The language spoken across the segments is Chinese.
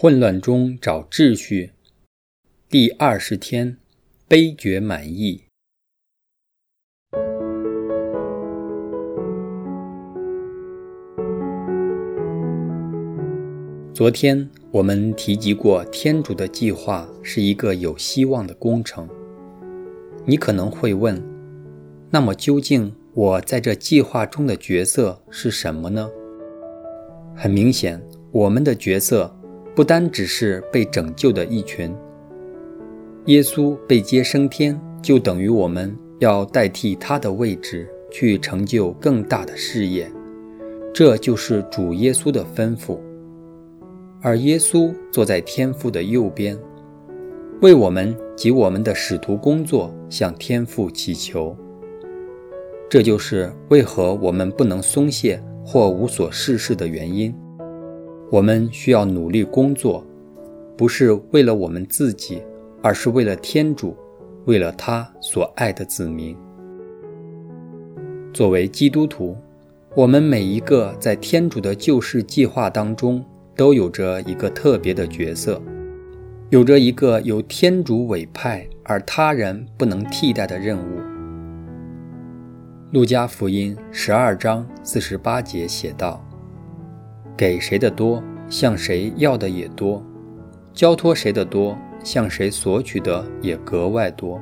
混乱中找秩序。第二十天，悲觉满意。昨天我们提及过，天主的计划是一个有希望的工程。你可能会问，那么究竟我在这计划中的角色是什么呢？很明显，我们的角色不单只是被拯救的一群。耶稣被接升天，就等于我们要代替他的位置去成就更大的事业，这就是主耶稣的吩咐。而耶稣坐在天父的右边，为我们及我们的使徒工作向天父祈求。这就是为何我们不能松懈或无所事事的原因。我们需要努力工作，不是为了我们自己，而是为了天主，为了他所爱的子民。作为基督徒，我们每一个在天主的救世计划当中。都有着一个特别的角色，有着一个由天主委派而他人不能替代的任务。路加福音十二章四十八节写道：“给谁的多，向谁要的也多；交托谁的多，向谁索取的也格外多。”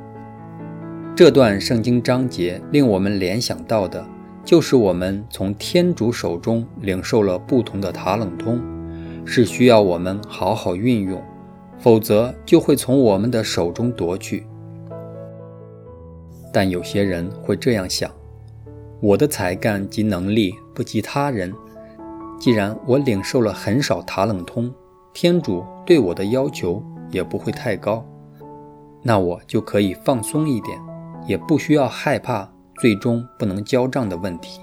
这段圣经章节令我们联想到的，就是我们从天主手中领受了不同的塔冷通。是需要我们好好运用，否则就会从我们的手中夺去。但有些人会这样想：我的才干及能力不及他人，既然我领受了很少塔冷通，天主对我的要求也不会太高，那我就可以放松一点，也不需要害怕最终不能交账的问题。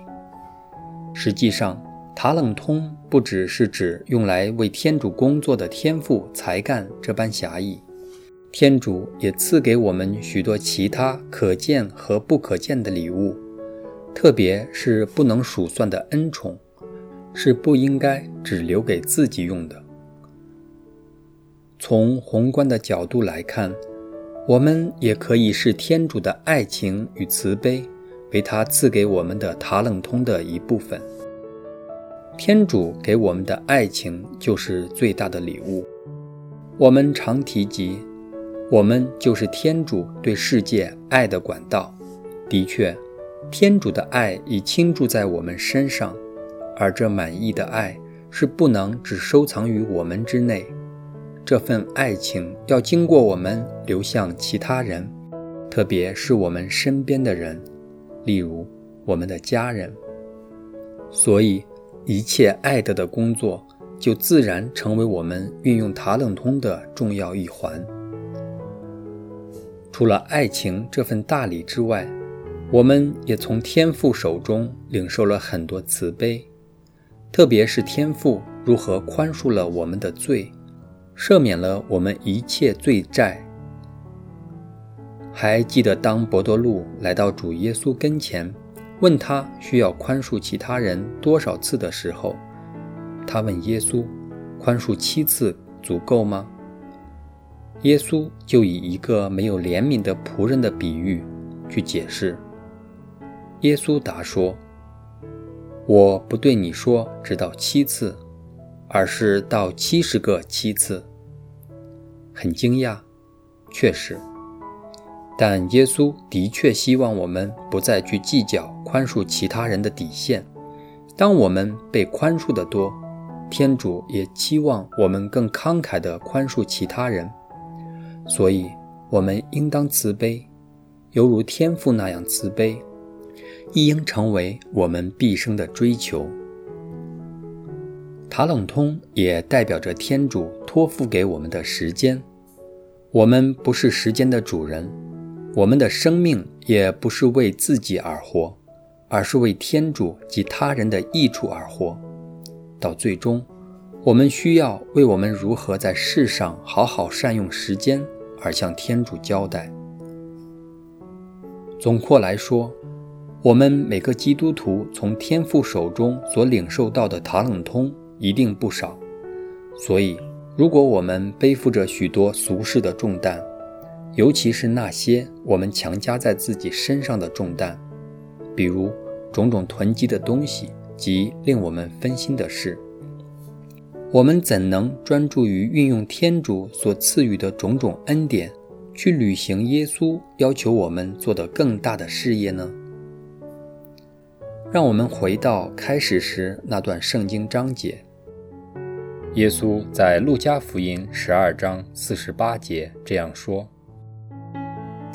实际上，塔冷通不只是指用来为天主工作的天赋才干这般狭义，天主也赐给我们许多其他可见和不可见的礼物，特别是不能数算的恩宠，是不应该只留给自己用的。从宏观的角度来看，我们也可以视天主的爱情与慈悲为他赐给我们的塔冷通的一部分。天主给我们的爱情就是最大的礼物。我们常提及，我们就是天主对世界爱的管道。的确，天主的爱已倾注在我们身上，而这满意的爱是不能只收藏于我们之内。这份爱情要经过我们流向其他人，特别是我们身边的人，例如我们的家人。所以。一切爱的的工作，就自然成为我们运用塔冷通的重要一环。除了爱情这份大礼之外，我们也从天父手中领受了很多慈悲，特别是天父如何宽恕了我们的罪，赦免了我们一切罪债。还记得当伯多禄来到主耶稣跟前。问他需要宽恕其他人多少次的时候，他问耶稣：“宽恕七次足够吗？”耶稣就以一个没有怜悯的仆人的比喻去解释。耶稣答说：“我不对你说直到七次，而是到七十个七次。”很惊讶，确实。但耶稣的确希望我们不再去计较宽恕其他人的底线。当我们被宽恕的多，天主也期望我们更慷慨地宽恕其他人。所以，我们应当慈悲，犹如天父那样慈悲，亦应成为我们毕生的追求。塔冷通也代表着天主托付给我们的时间。我们不是时间的主人。我们的生命也不是为自己而活，而是为天主及他人的益处而活。到最终，我们需要为我们如何在世上好好善用时间而向天主交代。总括来说，我们每个基督徒从天父手中所领受到的塔冷通一定不少，所以如果我们背负着许多俗世的重担，尤其是那些我们强加在自己身上的重担，比如种种囤积的东西及令我们分心的事，我们怎能专注于运用天主所赐予的种种恩典，去履行耶稣要求我们做的更大的事业呢？让我们回到开始时那段圣经章节。耶稣在路加福音十二章四十八节这样说：“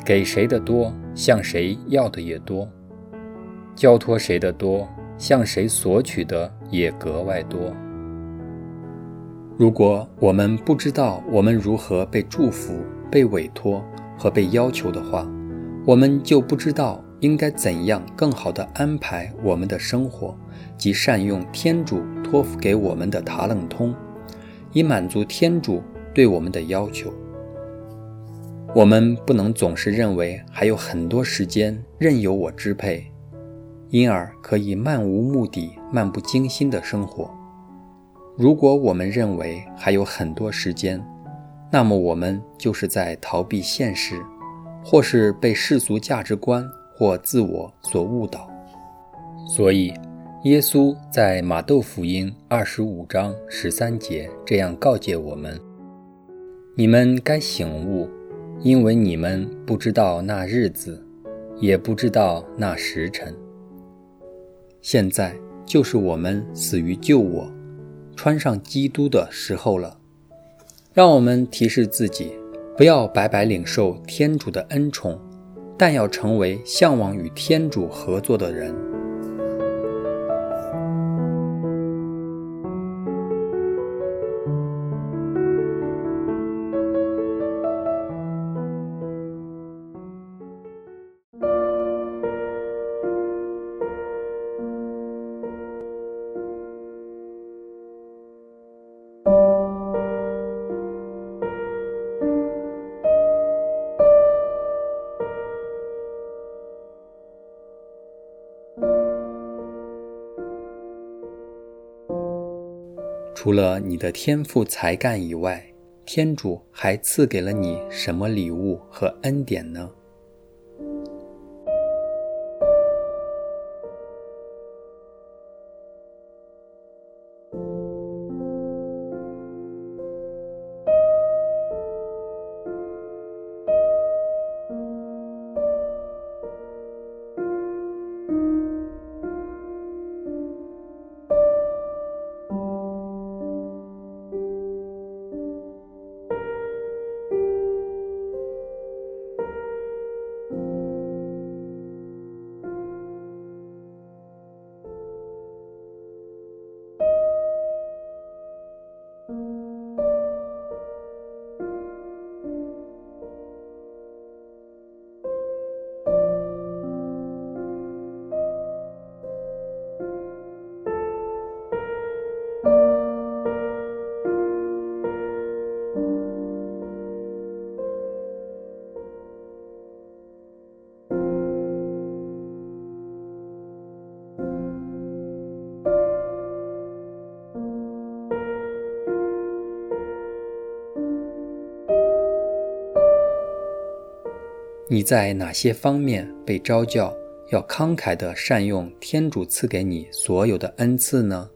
给谁的多，向谁要的也多；交托谁的多，向谁索取的也格外多。”如果我们不知道我们如何被祝福、被委托和被要求的话，我们就不知道应该怎样更好地安排我们的生活，及善用天主托付给我们的塔冷通。以满足天主对我们的要求，我们不能总是认为还有很多时间任由我支配，因而可以漫无目的、漫不经心的生活。如果我们认为还有很多时间，那么我们就是在逃避现实，或是被世俗价值观或自我所误导。所以。耶稣在马窦福音二十五章十三节这样告诫我们：“你们该醒悟，因为你们不知道那日子，也不知道那时辰。现在就是我们死于救我、穿上基督的时候了。让我们提示自己，不要白白领受天主的恩宠，但要成为向往与天主合作的人。”除了你的天赋才干以外，天主还赐给了你什么礼物和恩典呢？你在哪些方面被招教，要慷慨地善用天主赐给你所有的恩赐呢？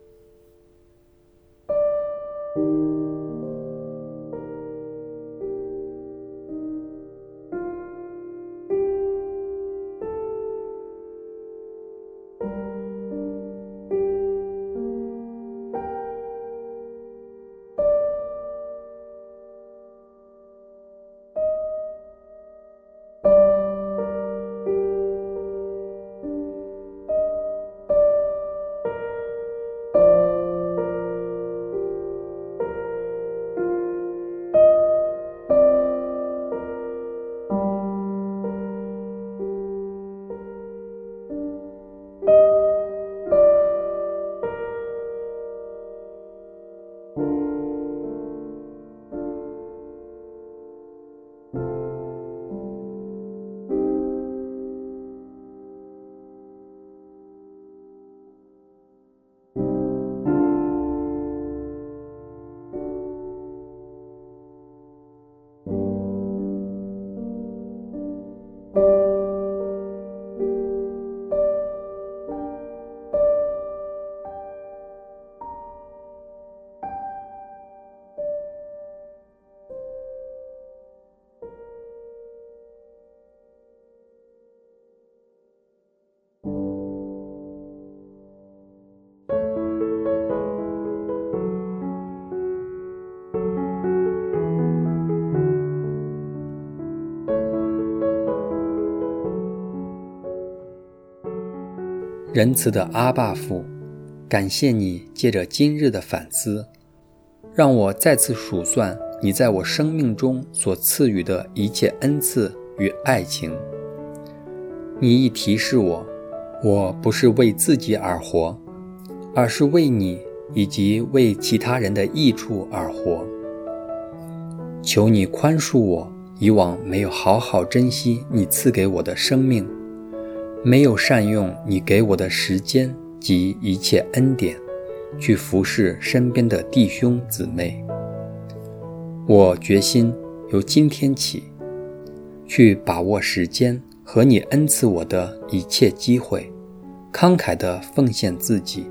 仁慈的阿爸父，感谢你借着今日的反思，让我再次数算你在我生命中所赐予的一切恩赐与爱情。你一提示我，我不是为自己而活，而是为你以及为其他人的益处而活。求你宽恕我以往没有好好珍惜你赐给我的生命。没有善用你给我的时间及一切恩典，去服侍身边的弟兄姊妹。我决心由今天起，去把握时间和你恩赐我的一切机会，慷慨地奉献自己，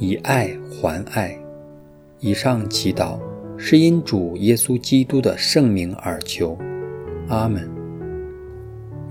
以爱还爱。以上祈祷是因主耶稣基督的圣名而求，阿门。